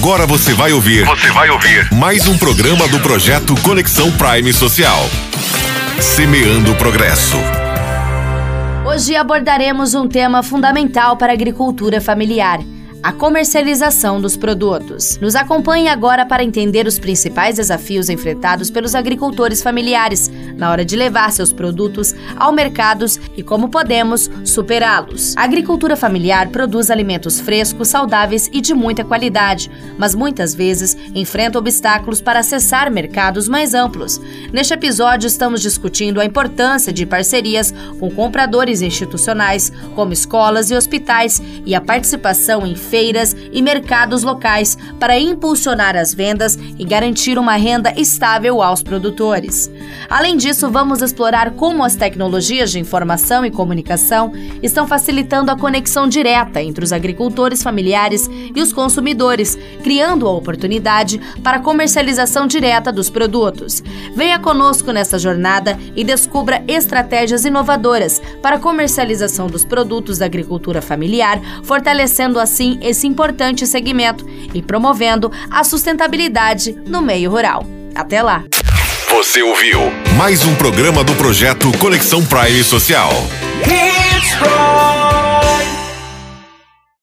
Agora você vai ouvir. Você vai ouvir. Mais um programa do projeto Conexão Prime Social. Semeando o progresso. Hoje abordaremos um tema fundamental para a agricultura familiar a comercialização dos produtos. Nos acompanhe agora para entender os principais desafios enfrentados pelos agricultores familiares na hora de levar seus produtos ao mercado e como podemos superá-los. A agricultura familiar produz alimentos frescos, saudáveis e de muita qualidade, mas muitas vezes enfrenta obstáculos para acessar mercados mais amplos. Neste episódio, estamos discutindo a importância de parcerias com compradores institucionais, como escolas e hospitais, e a participação em feiras e mercados locais para impulsionar as vendas e garantir uma renda estável aos produtores. Além disso, vamos explorar como as tecnologias de informação e comunicação estão facilitando a conexão direta entre os agricultores familiares e os consumidores, criando a oportunidade para a comercialização direta dos produtos. Venha conosco nessa jornada e descubra estratégias inovadoras para a comercialização dos produtos da agricultura familiar, fortalecendo assim esse importante segmento e promovendo a sustentabilidade no meio rural. Até lá! Você ouviu mais um programa do projeto Conexão Prime Social.